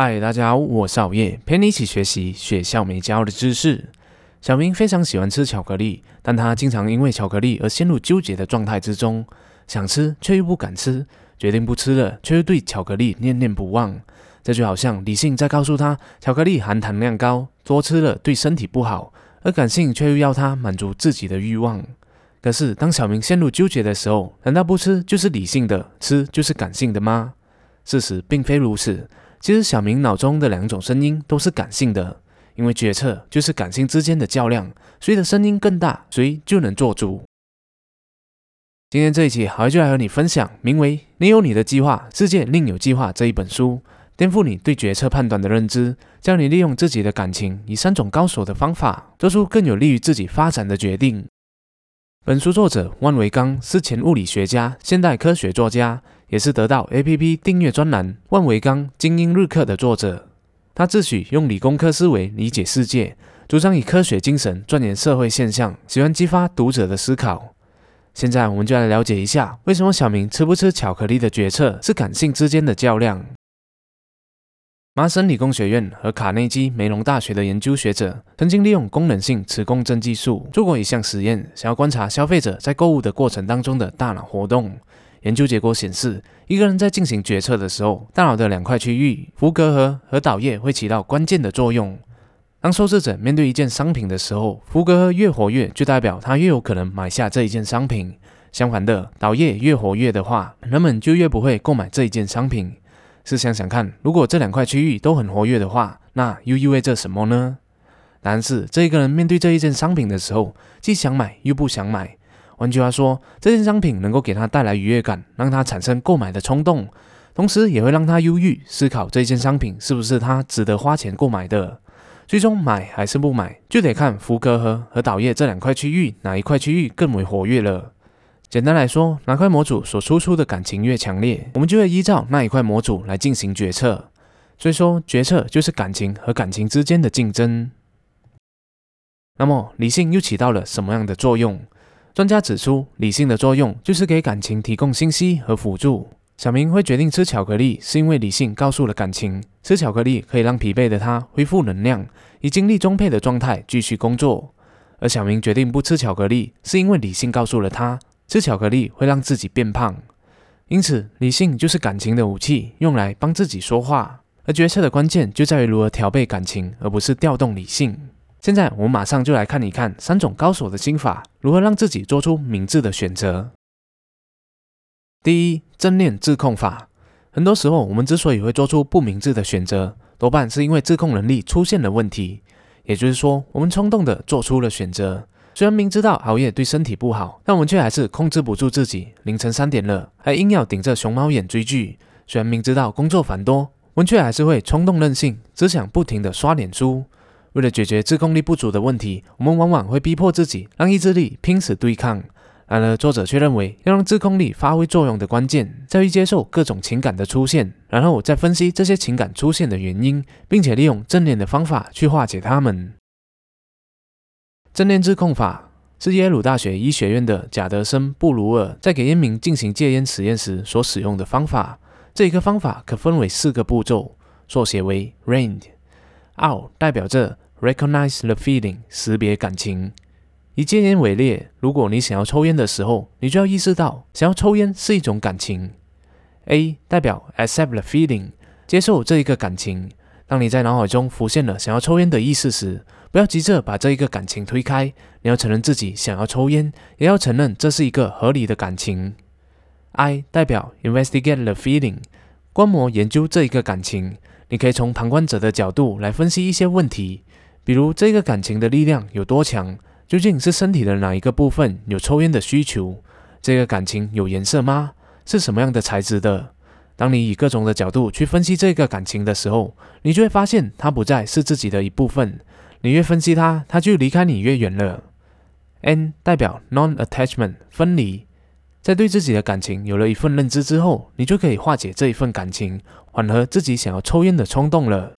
嗨，大家好，我是熬夜，陪你一起学习学校没教的知识。小明非常喜欢吃巧克力，但他经常因为巧克力而陷入纠结的状态之中，想吃却又不敢吃，决定不吃了，却又对巧克力念念不忘。这就好像理性在告诉他巧克力含糖量高，多吃了对身体不好，而感性却又要他满足自己的欲望。可是当小明陷入纠结的时候，难道不吃就是理性的，吃就是感性的吗？事实并非如此。其实小明脑中的两种声音都是感性的，因为决策就是感性之间的较量，谁的声音更大，谁就能做主。今天这一期，好就来和你分享名为《你有你的计划，世界另有计划》这一本书，颠覆你对决策判断的认知，教你利用自己的感情，以三种高手的方法，做出更有利于自己发展的决定。本书作者万维刚是前物理学家、现代科学作家。也是得到 APP 订阅专栏万维刚精英日课的作者，他自诩用理工科思维理解世界，主张以科学精神钻研社会现象，喜欢激发读者的思考。现在我们就来了解一下，为什么小明吃不吃巧克力的决策是感性之间的较量。麻省理工学院和卡内基梅隆大学的研究学者曾经利用功能性磁共振技术做过一项实验，想要观察消费者在购物的过程当中的大脑活动。研究结果显示，一个人在进行决策的时候，大脑的两块区域——福格核和岛叶，会起到关键的作用。当受试者面对一件商品的时候，福格核越活跃，就代表他越有可能买下这一件商品；相反的，岛叶越活跃的话，人们就越不会购买这一件商品。试想想看，如果这两块区域都很活跃的话，那又意味着什么呢？答案是，这一个人面对这一件商品的时候，既想买又不想买。换句话说，这件商品能够给他带来愉悦感，让他产生购买的冲动，同时也会让他忧郁，思考这件商品是不是他值得花钱购买的。最终买还是不买，就得看福格和和岛叶这两块区域哪一块区域更为活跃了。简单来说，哪块模组所输出的感情越强烈，我们就会依照那一块模组来进行决策。所以说，决策就是感情和感情之间的竞争。那么，理性又起到了什么样的作用？专家指出，理性的作用就是给感情提供信息和辅助。小明会决定吃巧克力，是因为理性告诉了感情，吃巧克力可以让疲惫的他恢复能量，以精力充沛的状态继续工作。而小明决定不吃巧克力，是因为理性告诉了他，吃巧克力会让自己变胖。因此，理性就是感情的武器，用来帮自己说话。而决策的关键就在于如何调配感情，而不是调动理性。现在我们马上就来看一看三种高手的心法，如何让自己做出明智的选择。第一，正念自控法。很多时候，我们之所以会做出不明智的选择，多半是因为自控能力出现了问题。也就是说，我们冲动的做出了选择。虽然明知道熬夜对身体不好，但我们却还是控制不住自己。凌晨三点了，还硬要顶着熊猫眼追剧。虽然明知道工作繁多，我们却还是会冲动任性，只想不停的刷脸书。为了解决自控力不足的问题，我们往往会逼迫自己让意志力拼死对抗。然而，作者却认为，要让自控力发挥作用的关键在于接受各种情感的出现，然后再分析这些情感出现的原因，并且利用正念的方法去化解它们。正念自控法是耶鲁大学医学院的贾德森·布鲁尔在给烟民进行戒烟实验时所使用的方法。这一个方法可分为四个步骤，缩写为 RAIND。R 代表着 recognize the feeling，识别感情。以戒烟为例，如果你想要抽烟的时候，你就要意识到想要抽烟是一种感情。A 代表 accept the feeling，接受这一个感情。当你在脑海中浮现了想要抽烟的意识时，不要急着把这一个感情推开，你要承认自己想要抽烟，也要承认这是一个合理的感情。I 代表 investigate the feeling，观摩研究这一个感情。你可以从旁观者的角度来分析一些问题，比如这个感情的力量有多强，究竟是身体的哪一个部分有抽烟的需求？这个感情有颜色吗？是什么样的材质的？当你以各种的角度去分析这个感情的时候，你就会发现它不再是自己的一部分。你越分析它，它就离开你越远了。N 代表 non-attachment，分离。在对自己的感情有了一份认知之后，你就可以化解这一份感情，缓和自己想要抽烟的冲动了。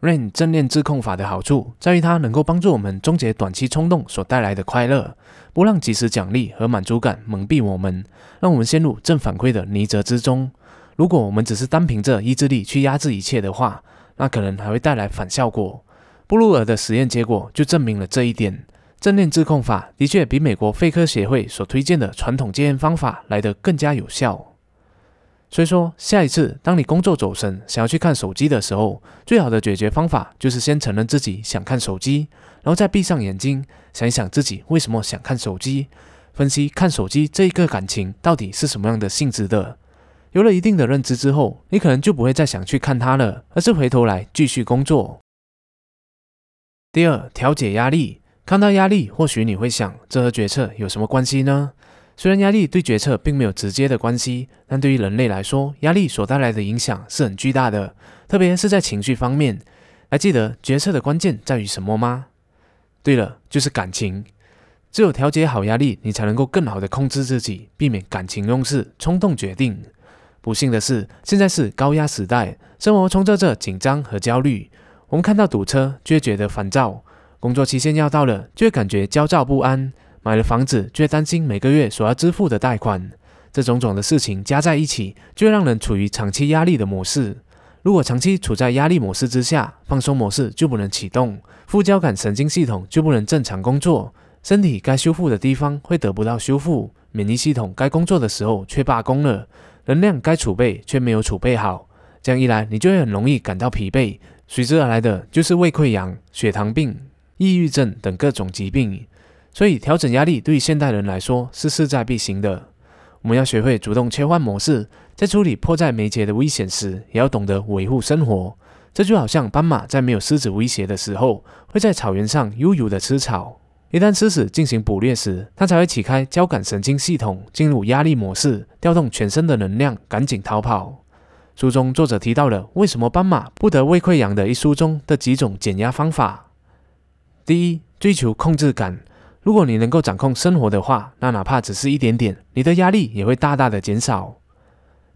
Rain 正念自控法的好处在于它能够帮助我们终结短期冲动所带来的快乐，不让即时奖励和满足感蒙蔽我们，让我们陷入正反馈的泥泽之中。如果我们只是单凭着意志力去压制一切的话，那可能还会带来反效果。布鲁尔的实验结果就证明了这一点。正念自控法的确比美国肺科协会所推荐的传统戒烟方法来得更加有效。所以说，下一次当你工作走神，想要去看手机的时候，最好的解决方法就是先承认自己想看手机，然后再闭上眼睛，想一想自己为什么想看手机，分析看手机这一个感情到底是什么样的性质的。有了一定的认知之后，你可能就不会再想去看它了，而是回头来继续工作。第二，调节压力。看到压力，或许你会想，这和决策有什么关系呢？虽然压力对决策并没有直接的关系，但对于人类来说，压力所带来的影响是很巨大的，特别是在情绪方面。还记得决策的关键在于什么吗？对了，就是感情。只有调节好压力，你才能够更好的控制自己，避免感情用事、冲动决定。不幸的是，现在是高压时代，生活充斥着紧张和焦虑。我们看到堵车，就会觉得烦躁。工作期限要到了，就会感觉焦躁不安；买了房子，却担心每个月所要支付的贷款。这种种的事情加在一起，就让人处于长期压力的模式。如果长期处在压力模式之下，放松模式就不能启动，副交感神经系统就不能正常工作，身体该修复的地方会得不到修复，免疫系统该工作的时候却罢工了，能量该储备却没有储备好。这样一来，你就会很容易感到疲惫，随之而来的就是胃溃疡、血糖病。抑郁症等各种疾病，所以调整压力对于现代人来说是势在必行的。我们要学会主动切换模式，在处理迫在眉睫的危险时，也要懂得维护生活。这就好像斑马在没有狮子威胁的时候，会在草原上悠悠的吃草；一旦狮子进行捕猎时，它才会启开交感神经系统，进入压力模式，调动全身的能量，赶紧逃跑。书中作者提到了为什么斑马不得胃溃疡的一书中的几种减压方法。第一，追求控制感。如果你能够掌控生活的话，那哪怕只是一点点，你的压力也会大大的减少。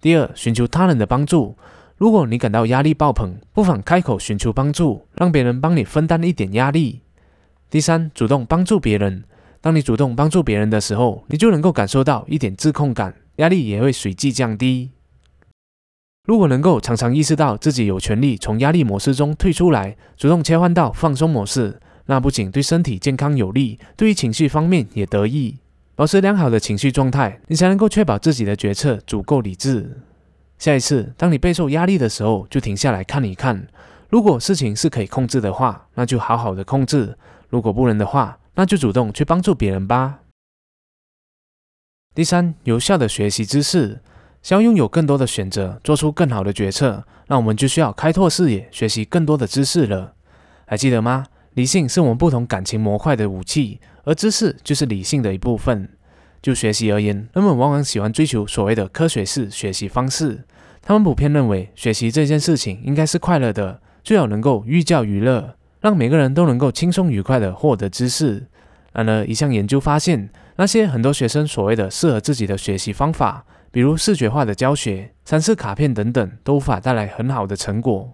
第二，寻求他人的帮助。如果你感到压力爆棚，不妨开口寻求帮助，让别人帮你分担一点压力。第三，主动帮助别人。当你主动帮助别人的时候，你就能够感受到一点自控感，压力也会随即降低。如果能够常常意识到自己有权利从压力模式中退出来，主动切换到放松模式。那不仅对身体健康有利，对于情绪方面也得益。保持良好的情绪状态，你才能够确保自己的决策足够理智。下一次当你备受压力的时候，就停下来看一看。如果事情是可以控制的话，那就好好的控制；如果不能的话，那就主动去帮助别人吧。第三，有效的学习知识，想要拥有更多的选择，做出更好的决策，那我们就需要开拓视野，学习更多的知识了。还记得吗？理性是我们不同感情模块的武器，而知识就是理性的一部分。就学习而言，人们往往喜欢追求所谓的科学式学习方式。他们普遍认为，学习这件事情应该是快乐的，最好能够寓教于乐，让每个人都能够轻松愉快地获得知识。然而，一项研究发现，那些很多学生所谓的适合自己的学习方法，比如视觉化的教学、展示卡片等等，都无法带来很好的成果。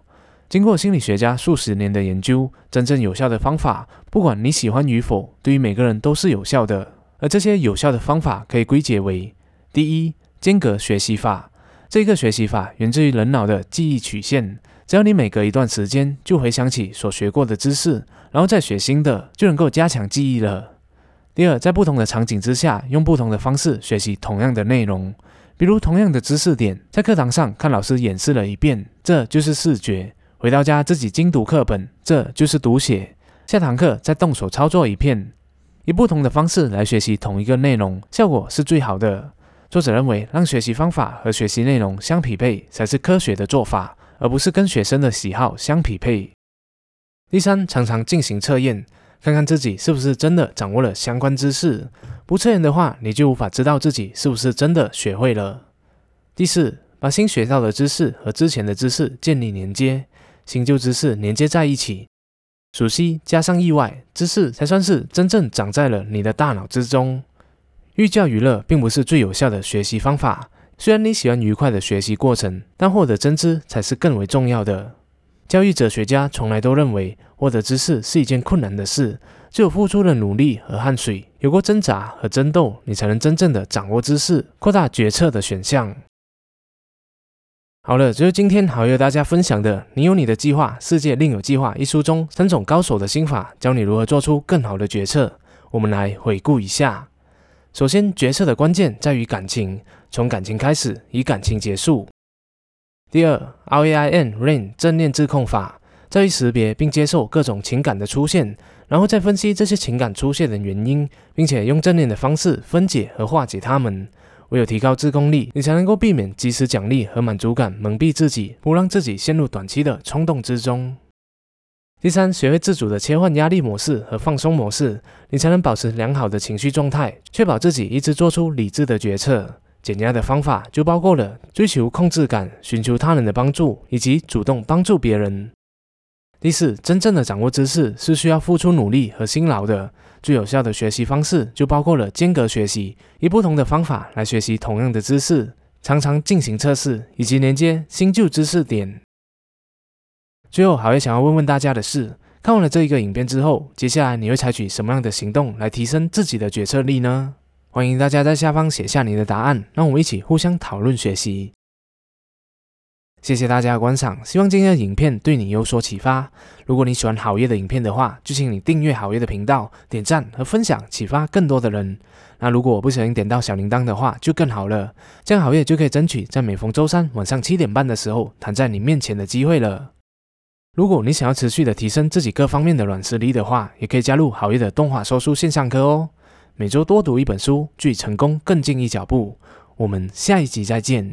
经过心理学家数十年的研究，真正有效的方法，不管你喜欢与否，对于每个人都是有效的。而这些有效的方法可以归结为：第一，间隔学习法。这个学习法源自于人脑的记忆曲线，只要你每隔一段时间就回想起所学过的知识，然后再学新的，就能够加强记忆了。第二，在不同的场景之下，用不同的方式学习同样的内容，比如同样的知识点，在课堂上看老师演示了一遍，这就是视觉。回到家自己精读课本，这就是读写。下堂课再动手操作一遍，以不同的方式来学习同一个内容，效果是最好的。作者认为，让学习方法和学习内容相匹配才是科学的做法，而不是跟学生的喜好相匹配。第三，常常进行测验，看看自己是不是真的掌握了相关知识。不测验的话，你就无法知道自己是不是真的学会了。第四，把新学到的知识和之前的知识建立连接。新旧知识连接在一起，熟悉加上意外，知识才算是真正长在了你的大脑之中。寓教于乐并不是最有效的学习方法。虽然你喜欢愉快的学习过程，但获得真知才是更为重要的。教育哲学家从来都认为，获得知识是一件困难的事，只有付出了努力和汗水，有过挣扎和争斗，你才能真正的掌握知识，扩大决策的选项。好了，这是今天好友大家分享的《你有你的计划，世界另有计划》一书中三种高手的心法，教你如何做出更好的决策。我们来回顾一下。首先，决策的关键在于感情，从感情开始，以感情结束。第二，R A I N Rain 正念自控法，在于识别并接受各种情感的出现，然后再分析这些情感出现的原因，并且用正念的方式分解和化解它们。唯有提高自控力，你才能够避免及时奖励和满足感蒙蔽自己，不让自己陷入短期的冲动之中。第三，学会自主的切换压力模式和放松模式，你才能保持良好的情绪状态，确保自己一直做出理智的决策。减压的方法就包括了追求控制感、寻求他人的帮助以及主动帮助别人。第四，真正的掌握知识是需要付出努力和辛劳的。最有效的学习方式就包括了间隔学习，以不同的方法来学习同样的知识，常常进行测试，以及连接新旧知识点。最后，还会想要问问大家的是：看完了这一个影片之后，接下来你会采取什么样的行动来提升自己的决策力呢？欢迎大家在下方写下你的答案，让我们一起互相讨论学习。谢谢大家的观赏，希望今天的影片对你有所启发。如果你喜欢好业的影片的话，就请你订阅好业的频道、点赞和分享，启发更多的人。那如果我不小心点到小铃铛的话，就更好了，这样好业就可以争取在每逢周三晚上七点半的时候弹在你面前的机会了。如果你想要持续的提升自己各方面的软实力的话，也可以加入好业的动画说书线上课哦。每周多读一本书，距成功更近一脚步。我们下一集再见。